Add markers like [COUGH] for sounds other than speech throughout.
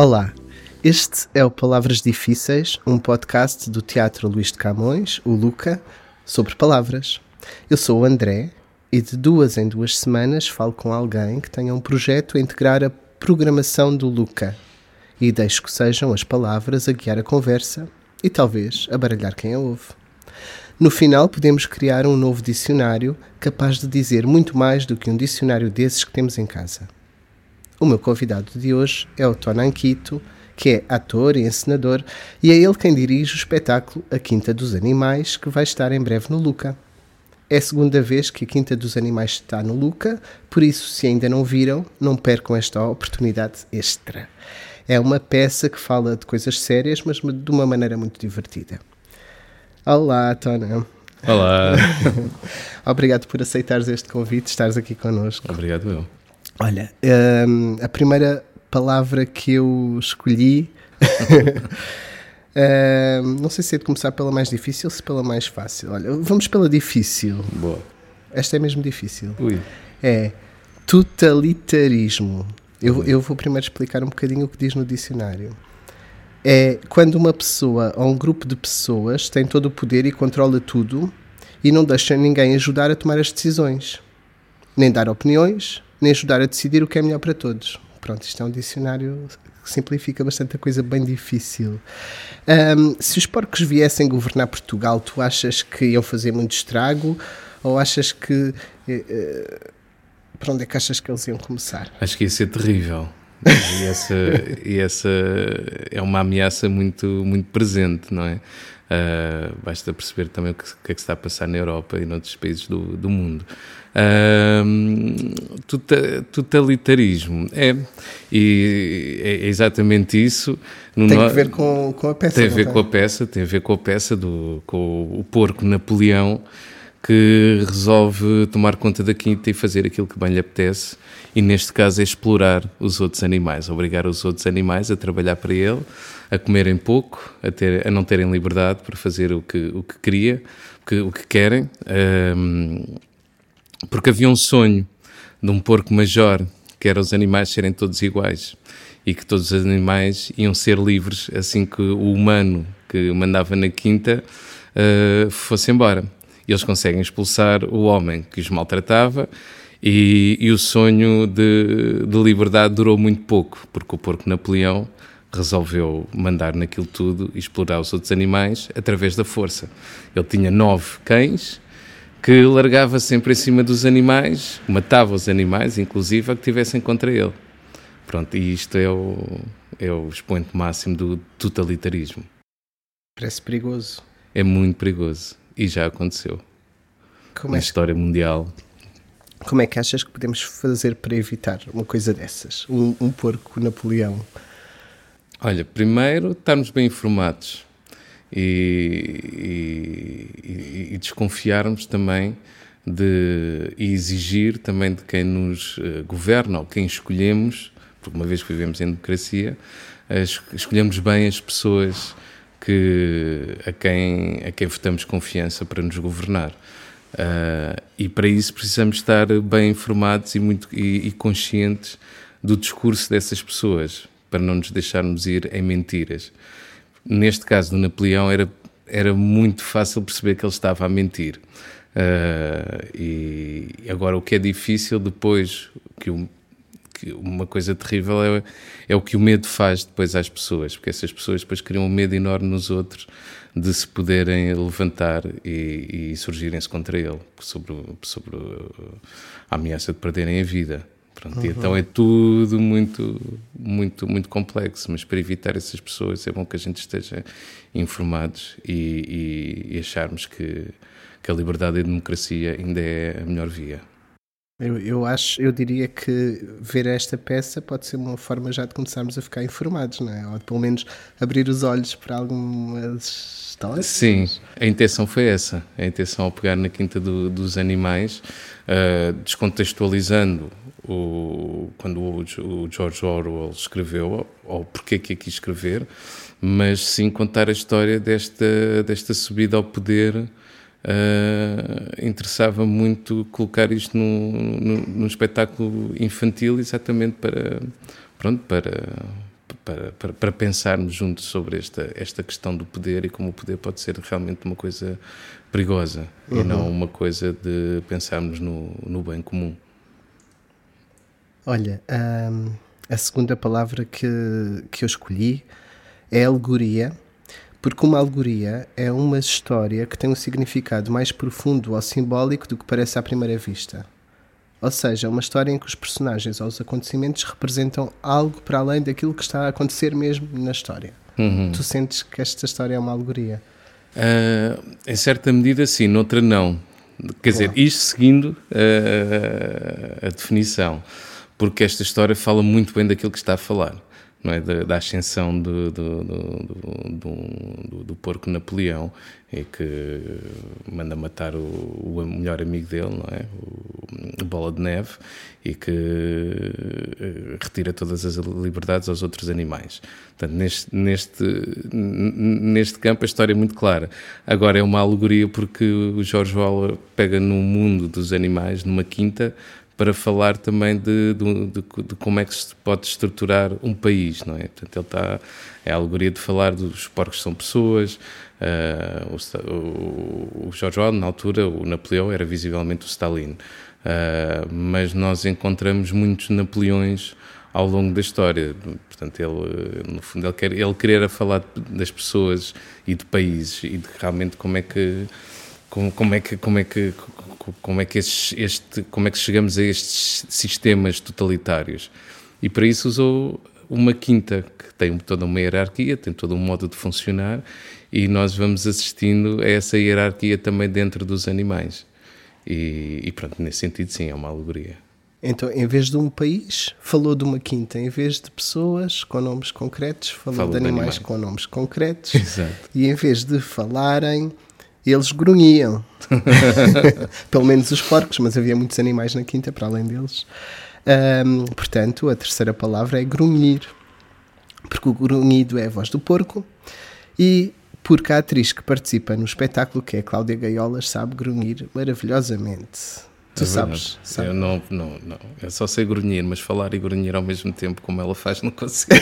Olá, este é o Palavras Difíceis, um podcast do Teatro Luís de Camões, o Luca, sobre palavras. Eu sou o André e de duas em duas semanas falo com alguém que tenha um projeto a integrar a programação do Luca e deixo que sejam as palavras a guiar a conversa e talvez a baralhar quem a ouve. No final, podemos criar um novo dicionário capaz de dizer muito mais do que um dicionário desses que temos em casa. O meu convidado de hoje é o Tony Anquito, que é ator e encenador, e é ele quem dirige o espetáculo A Quinta dos Animais, que vai estar em breve no Luca. É a segunda vez que a Quinta dos Animais está no Luca, por isso, se ainda não viram, não percam esta oportunidade extra. É uma peça que fala de coisas sérias, mas de uma maneira muito divertida. Olá, Tona. Olá. [LAUGHS] Obrigado por aceitares este convite, estares aqui connosco. Obrigado eu. Olha, um, a primeira palavra que eu escolhi. [LAUGHS] um, não sei se é de começar pela mais difícil ou se pela mais fácil. Olha, vamos pela difícil. Boa. Esta é mesmo difícil. Ui. É totalitarismo. Eu, eu vou primeiro explicar um bocadinho o que diz no dicionário. É quando uma pessoa ou um grupo de pessoas tem todo o poder e controla tudo e não deixa ninguém ajudar a tomar as decisões, nem dar opiniões, nem ajudar a decidir o que é melhor para todos. Pronto, isto é um dicionário que simplifica bastante a coisa bem difícil. Um, se os porcos viessem governar Portugal, tu achas que iam fazer muito estrago ou achas que. Uh, para onde é que achas que eles iam começar? Acho que ia ser terrível. E essa, e essa é uma ameaça muito, muito presente, não é? Uh, basta perceber também o que, que, é que se está a passar na Europa e noutros países do, do mundo. Uh, totalitarismo, é, e é exatamente isso. No tem a ver com, com a peça. Tem a ver com a peça, tem a ver com a peça do com o porco Napoleão que resolve tomar conta da quinta e fazer aquilo que bem lhe apetece, e neste caso é explorar os outros animais, obrigar os outros animais a trabalhar para ele, a comerem pouco, a, ter, a não terem liberdade para fazer o que, o que queria, que, o que querem, um, porque havia um sonho de um porco major, que era os animais serem todos iguais e que todos os animais iam ser livres assim que o humano que mandava na quinta uh, fosse embora e eles conseguem expulsar o homem que os maltratava. E, e o sonho de, de, liberdade durou muito pouco, porque o porco Napoleão resolveu mandar naquilo tudo e explorar os outros animais através da força. Ele tinha nove cães que largava sempre em cima dos animais, matava os animais, inclusive, a que tivessem contra ele. Pronto, e isto é o, é o expoente máximo do totalitarismo. Parece perigoso. É muito perigoso. E já aconteceu. Como na é história mundial. Como é que achas que podemos fazer para evitar uma coisa dessas? Um, um porco Napoleão? Olha, primeiro, estarmos bem informados e, e, e desconfiarmos também de, e exigir também de quem nos uh, governa ou quem escolhemos, porque uma vez que vivemos em democracia, uh, escolhemos bem as pessoas que, a, quem, a quem votamos confiança para nos governar. Uh, e para isso precisamos estar bem informados e, muito, e, e, conscientes do discurso dessas pessoas, para não nos deixarmos ir em mentiras. Neste caso do Napoleão, era, era muito fácil perceber que ele estava a mentir. Uh, e agora, o que é difícil depois que o, que uma coisa terrível é, é o que o medo faz depois às pessoas, porque essas pessoas depois criam um medo enorme nos outros de se poderem levantar e, e surgirem-se contra ele sobre, sobre a ameaça de perderem a vida. Pronto, uhum. então é tudo muito, muito, muito complexo, mas para evitar essas pessoas é bom que a gente esteja informados e, e, e acharmos que, que a liberdade e a democracia ainda é a melhor via. Eu, eu acho, eu diria que ver esta peça pode ser uma forma já de começarmos a ficar informados, não é? Ou de pelo menos abrir os olhos para algumas histórias. Sim, a intenção foi essa. A intenção ao pegar na quinta do, dos animais, uh, descontextualizando o, quando o, George Orwell escreveu, ou porquê que aqui escrever, mas sim contar a história desta, desta subida ao poder Uh, interessava muito colocar isto num, num, num, espetáculo infantil exatamente para pronto para para, para, para, pensarmos juntos sobre esta, esta questão do poder e como o poder pode ser realmente uma coisa perigosa uhum. e não uma coisa de pensarmos no, no bem comum. Olha, hum, a segunda palavra que, que eu escolhi é alegoria, porque uma alegoria é uma história que tem um significado mais profundo ou simbólico do que parece à primeira vista. Ou seja, uma história em que os personagens ou os acontecimentos representam algo para além daquilo que está a acontecer mesmo na história. Uhum. Tu sentes que esta história é uma alegoria? Uh, em certa medida, sim, noutra não. Quer dizer, isto seguindo uh, a definição, porque esta história fala muito bem daquilo que está a falar é? da, da ascensão do, do, do, do, porco Napoleão e que manda matar o, o melhor amigo dele, é? o, o Bola de Neve, e que eh, retira todas as liberdades aos outros animais. Portanto, neste, neste, neste campo a história é muito clara. Agora é uma alegoria porque o George Waller pega no mundo dos animais, numa quinta, para falar também de, de, de, de, como é que se pode estruturar um país, não é? Portanto, ele está, é a alegoria de falar dos porcos são pessoas, uh, o, o, o George Orwell, na altura, o Napoleão era visivelmente o Stalin, uh, mas nós encontramos muitos Napoleões ao longo da história, portanto, ele, no fundo, ele, quer, ele querer falar das pessoas e de países e de realmente como é que como, como é que como é que como é que este como é que chegamos a estes sistemas totalitários e para isso usou uma quinta que tem toda uma hierarquia tem todo um modo de funcionar e nós vamos assistindo a essa hierarquia também dentro dos animais e, e pronto nesse sentido sim é uma alegoria então, em vez de um país, falou de uma quinta. Em vez de pessoas com nomes concretos, falou, falou de, animais de animais com nomes concretos. [LAUGHS] Exato. E em vez de falarem, eles grunhiam. [LAUGHS] Pelo menos os porcos, mas havia muitos animais na quinta para além deles. Um, portanto, a terceira palavra é grunhir. Porque o grunhido é a voz do porco e porque a atriz que participa no espetáculo, que é a Cláudia Gaiolas, sabe grunhir maravilhosamente. Tu é sabes, sabes? Eu não, não, não. Eu só sei grunhir, mas falar e grunhir ao mesmo tempo, como ela faz, não consigo.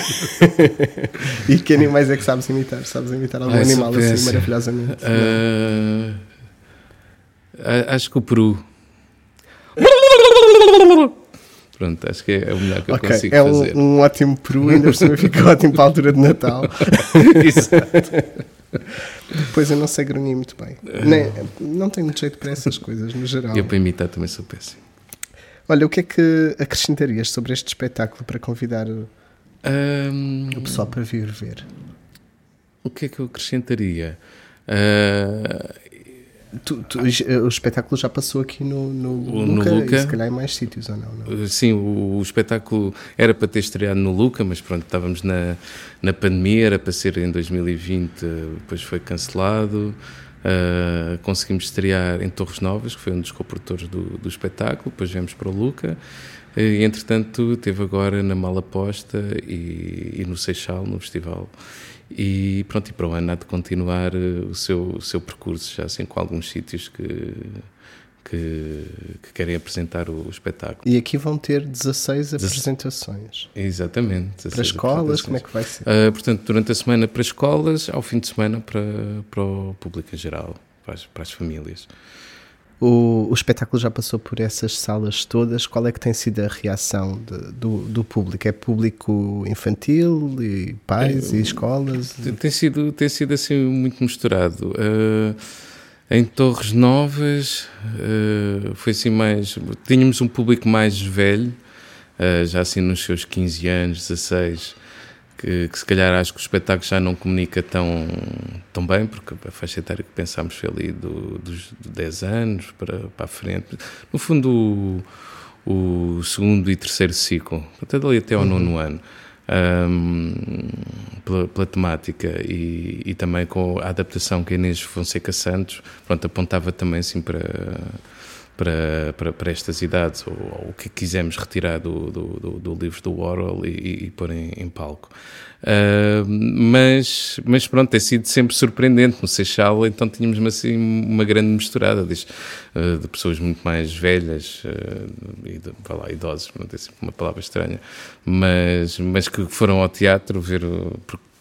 [LAUGHS] e que animais é que sabes imitar? Sabes imitar algum Ai, animal assim maravilhosamente? Uh, acho que o peru. Pronto, acho que é o melhor que okay, eu consigo é fazer. É um, um ótimo peru, ainda por cima fica ótimo para a altura de Natal. [LAUGHS] Exato. [LAUGHS] Pois eu não sei grunhir muito bem. Nem, não tenho muito jeito para essas coisas, no geral. Eu para imitar também sou péssimo. Olha, o que é que acrescentarias sobre este espetáculo para convidar um, o pessoal para vir ver? O que é que eu acrescentaria? Uh, Tu, tu, o espetáculo já passou aqui no, no, no Luca, Luca, se calhar em mais sítios ou não, não? Uh, sim, o, o, espetáculo era para ter estreado no Luca, mas pronto, estávamos na, na pandemia, era para ser em 2020, depois foi cancelado. Uh, conseguimos estrear em Torres Novas, que foi um dos coprodutores do, do espetáculo, depois viemos para o Luca. E, entretanto, teve agora na Malaposta e, e no Seixal, no festival. E pronto, e para o ano há de continuar eh, o seu, o seu percurso, já assim com alguns sítios que, que, que, querem apresentar o, o, espetáculo. E aqui vão ter 16 apresentações. Exatamente. 16 para escolas, como é que vai ser? Uh, portanto, durante a semana para escolas, ao fim de semana para, para o público em geral, para as, para as famílias. O, o espetáculo já passou por essas salas todas. Qual é que tem sido a reação de, do, do público? É público infantil e pais é, e escolas? Tem sido, tem sido assim muito misturado. Uh, em Torres Novas uh, foi assim mais. Tínhamos um público mais velho, uh, já assim nos seus 15 anos, 16 que, que, se calhar acho que o espetáculo já não comunica tão, tão bem, porque a faixa etária que pensámos foi ali do, dos 10 anos para, para a frente. No fundo, o, o segundo e terceiro ciclo, até dali até ao uhum. nono ano. Um, pela, pela, temática e, e, também com a adaptação que a Inês Fonseca Santos pronto, apontava também assim para, para, para, para estas idades, ou, ou, o que quisemos retirar do, do, do, do livro do Orwell e, e pôr em, em palco. Uh, mas, mas pronto, tem sido sempre surpreendente no Seixal, então tínhamos assim uma grande misturada de, uh, de pessoas muito mais velhas uh, e de, lá, idosos, não é sempre uma palavra estranha, mas, mas que foram ao teatro ver,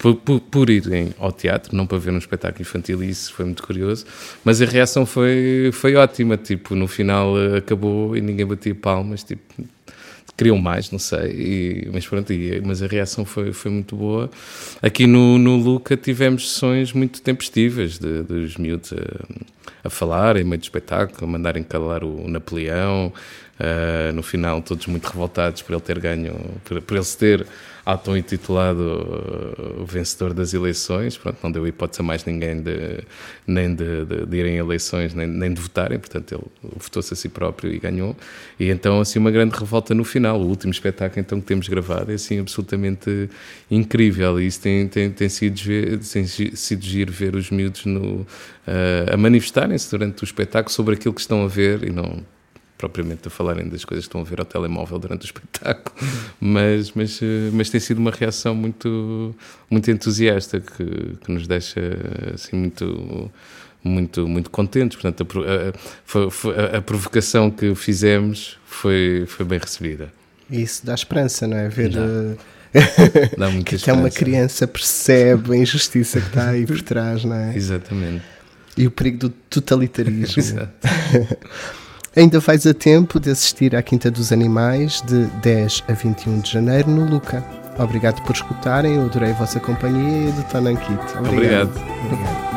por, por, por, irem ao teatro, não para ver um espetáculo infantil, e isso foi muito curioso, mas a reação foi, foi ótima, tipo, no final acabou e ninguém batia palmas, tipo, queriam mais, não sei, e, mas pronto, e, mas a reação foi, foi muito boa. Aqui no, no Luca tivemos sessões muito tempestivas de, dos miúdos a, a falar em meio de espetáculo, a mandarem calar o, o Napoleão, uh, no final todos muito revoltados por ele ter ganho, por, por ele se ter auto-intitulado uh, vencedor das eleições, pronto, não deu hipótese a mais ninguém de, nem de, de, de irem a eleições, nem, nem de votarem, portanto ele votou-se a si próprio e ganhou, e então assim uma grande revolta no final, o último espetáculo então que temos gravado é assim absolutamente incrível, e isso tem, tem, tem, sido, tem sido giro ver os miúdos no, uh, a manifestarem-se durante o espetáculo sobre aquilo que estão a ver e não propriamente a falarem das coisas que estão a ver ao telemóvel durante o espetáculo, [LAUGHS] mas, mas, eh, mas tem sido uma reação muito, muito entusiasta que, que nos deixa assim muito muito muito contentes. Portanto a, a, a, provocação que fizemos foi foi bem recebida. Isso dá esperança não é? Ver dá. Eh, dá [LAUGHS] muita que até uma criança percebe a injustiça que está aí por trás não é? Exatamente. E o perigo do totalitarismo [LAUGHS] Ainda vais a tempo de assistir à Quinta dos Animais de 10 a 21 de janeiro no Luca. Obrigado por escutarem, eu adorei a vossa companhia e do Tonankit. Obrigado. Obrigado. Obrigado.